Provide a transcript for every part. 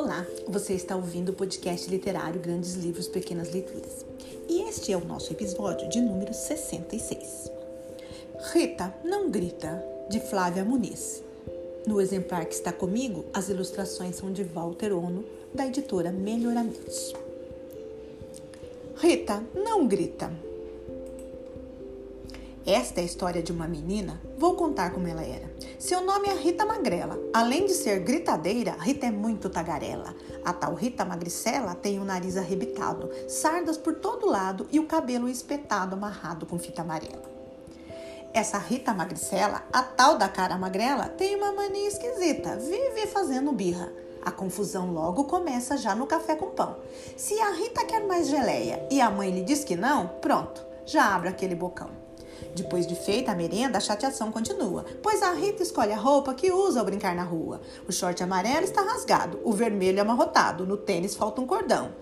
Olá, você está ouvindo o podcast literário Grandes Livros, Pequenas Leituras. E este é o nosso episódio de número 66. Rita não grita, de Flávia Muniz. No exemplar que está comigo, as ilustrações são de Walter Ono, da editora Melhoramentos. Rita não grita. Esta é a história de uma menina. Vou contar como ela era. Seu nome é Rita Magrela. Além de ser gritadeira, Rita é muito tagarela. A tal Rita Magricela tem o nariz arrebitado, sardas por todo lado e o cabelo espetado amarrado com fita amarela. Essa Rita Magricela, a tal da cara magrela, tem uma mania esquisita, vive fazendo birra. A confusão logo começa já no café com pão. Se a Rita quer mais geleia e a mãe lhe diz que não, pronto, já abre aquele bocão. Depois de feita a merenda, a chateação continua, pois a Rita escolhe a roupa que usa ao brincar na rua. O short amarelo está rasgado, o vermelho amarrotado, no tênis falta um cordão.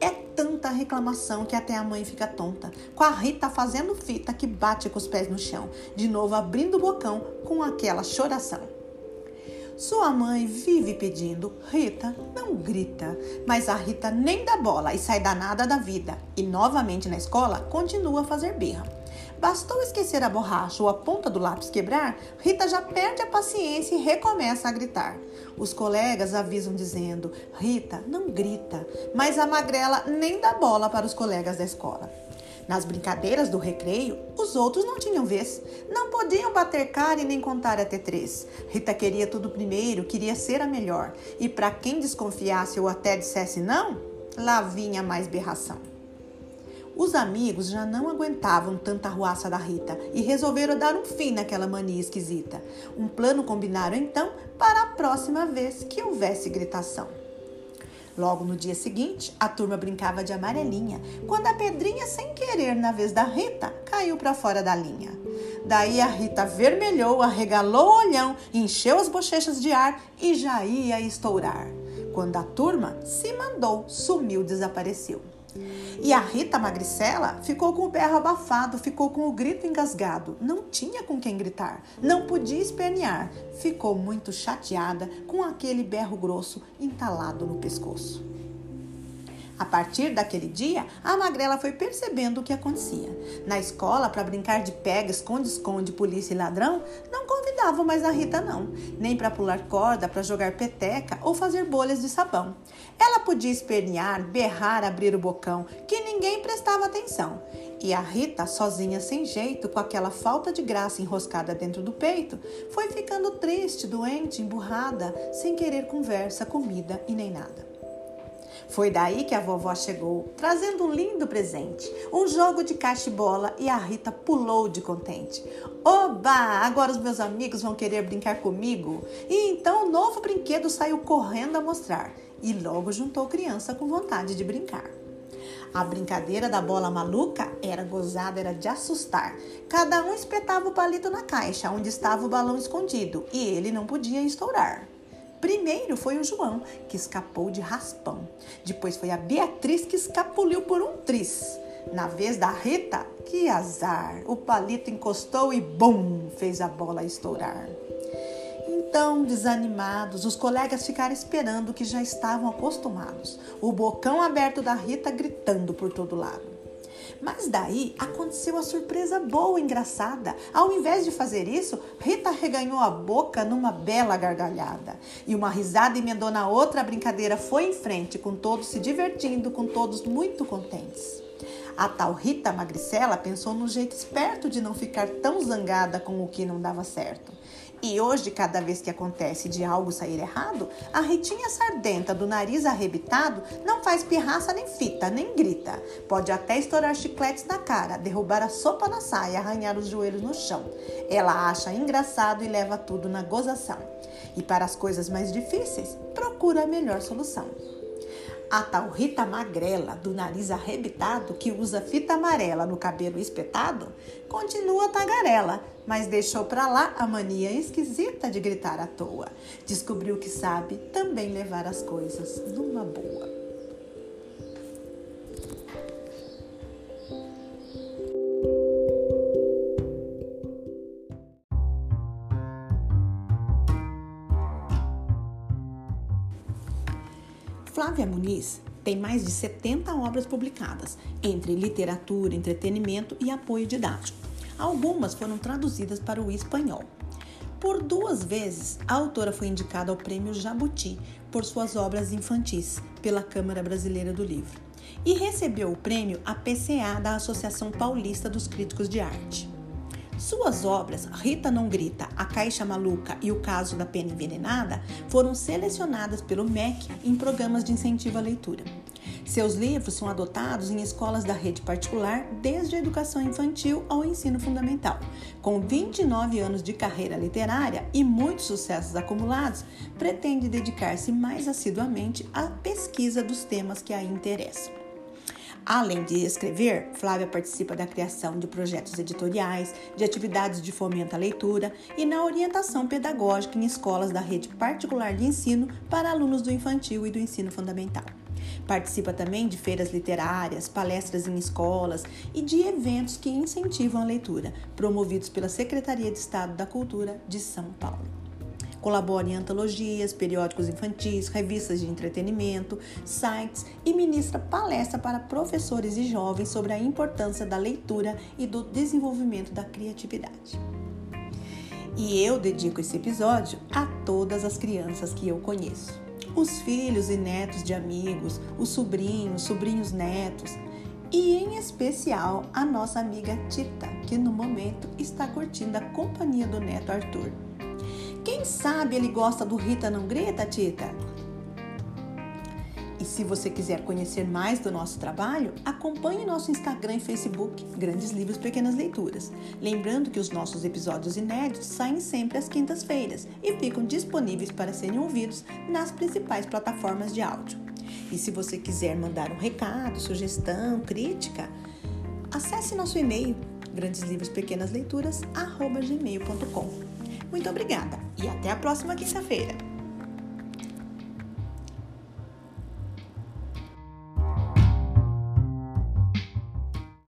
É tanta reclamação que até a mãe fica tonta, com a Rita fazendo fita que bate com os pés no chão, de novo abrindo o bocão com aquela choração. Sua mãe vive pedindo, Rita, não grita. Mas a Rita nem dá bola e sai danada da vida. E novamente na escola continua a fazer birra. Bastou esquecer a borracha ou a ponta do lápis quebrar, Rita já perde a paciência e recomeça a gritar. Os colegas avisam dizendo: Rita, não grita. Mas a magrela nem dá bola para os colegas da escola. Nas brincadeiras do recreio, os outros não tinham vez. Não podiam bater cara e nem contar até três. Rita queria tudo primeiro, queria ser a melhor. E para quem desconfiasse ou até dissesse não, lá vinha mais berração. Os amigos já não aguentavam tanta ruaça da Rita e resolveram dar um fim naquela mania esquisita. Um plano combinaram então para a próxima vez que houvesse gritação. Logo no dia seguinte, a turma brincava de amarelinha, quando a pedrinha, sem querer, na vez da Rita, caiu para fora da linha. Daí a Rita vermelhou, arregalou o olhão, encheu as bochechas de ar e já ia estourar. Quando a turma se mandou, sumiu, desapareceu. E a Rita Magricela ficou com o berro abafado, ficou com o grito engasgado. Não tinha com quem gritar, não podia espernear. Ficou muito chateada com aquele berro grosso entalado no pescoço. A partir daquele dia, a magrela foi percebendo o que acontecia. Na escola, para brincar de pega, esconde-esconde, polícia e ladrão, não convidavam mais a Rita, não. Nem para pular corda, para jogar peteca ou fazer bolhas de sabão. Ela podia espernear, berrar, abrir o bocão, que ninguém prestava atenção. E a Rita, sozinha, sem jeito, com aquela falta de graça enroscada dentro do peito, foi ficando triste, doente, emburrada, sem querer conversa, comida e nem nada. Foi daí que a vovó chegou, trazendo um lindo presente, um jogo de caixa e bola, e a Rita pulou de contente. Oba! Agora os meus amigos vão querer brincar comigo. E então o novo brinquedo saiu correndo a mostrar, e logo juntou criança com vontade de brincar. A brincadeira da bola maluca era gozada, era de assustar. Cada um espetava o palito na caixa onde estava o balão escondido e ele não podia estourar. Primeiro foi o João, que escapou de raspão. Depois foi a Beatriz, que escapuliu por um tris. Na vez da Rita, que azar! O palito encostou e bum! fez a bola estourar. Então, desanimados, os colegas ficaram esperando que já estavam acostumados. O bocão aberto da Rita gritando por todo lado. Mas daí aconteceu a surpresa boa, engraçada. Ao invés de fazer isso, Rita reganhou a boca numa bela gargalhada. E uma risada emendou na outra, a brincadeira foi em frente, com todos se divertindo, com todos muito contentes. A tal Rita Magricela pensou no jeito esperto de não ficar tão zangada com o que não dava certo. E hoje, cada vez que acontece de algo sair errado, a Ritinha sardenta do nariz arrebitado não faz pirraça nem fita, nem grita. Pode até estourar chicletes na cara, derrubar a sopa na saia, arranhar os joelhos no chão. Ela acha engraçado e leva tudo na gozação. E para as coisas mais difíceis, procura a melhor solução. A tal Rita Magrela, do nariz arrebitado, que usa fita amarela no cabelo espetado, continua tagarela, mas deixou para lá a mania esquisita de gritar à toa. Descobriu que sabe também levar as coisas numa boa. Flávia Muniz tem mais de 70 obras publicadas, entre literatura, entretenimento e apoio didático. Algumas foram traduzidas para o espanhol. Por duas vezes, a autora foi indicada ao Prêmio Jabuti por suas obras infantis pela Câmara Brasileira do Livro e recebeu o prêmio APCA da Associação Paulista dos Críticos de Arte. Suas obras, Rita Não Grita, A Caixa Maluca e O Caso da Pena Envenenada, foram selecionadas pelo MEC em programas de incentivo à leitura. Seus livros são adotados em escolas da rede particular desde a educação infantil ao ensino fundamental. Com 29 anos de carreira literária e muitos sucessos acumulados, pretende dedicar-se mais assiduamente à pesquisa dos temas que a interessam. Além de escrever, Flávia participa da criação de projetos editoriais, de atividades de fomento à leitura e na orientação pedagógica em escolas da rede particular de ensino para alunos do infantil e do ensino fundamental. Participa também de feiras literárias, palestras em escolas e de eventos que incentivam a leitura, promovidos pela Secretaria de Estado da Cultura de São Paulo. Colabora em antologias, periódicos infantis, revistas de entretenimento, sites e ministra palestra para professores e jovens sobre a importância da leitura e do desenvolvimento da criatividade. E eu dedico esse episódio a todas as crianças que eu conheço. Os filhos e netos de amigos, os sobrinhos, sobrinhos netos, e em especial a nossa amiga Tita, que no momento está curtindo a companhia do neto Arthur. Quem sabe ele gosta do Rita Não Grita, Tita? E se você quiser conhecer mais do nosso trabalho, acompanhe nosso Instagram e Facebook, Grandes Livros Pequenas Leituras. Lembrando que os nossos episódios inéditos saem sempre às quintas-feiras e ficam disponíveis para serem ouvidos nas principais plataformas de áudio. E se você quiser mandar um recado, sugestão, crítica, acesse nosso e-mail grandeslivros.pequenasleituras@gmail.com. Muito obrigada e até a próxima quinta-feira.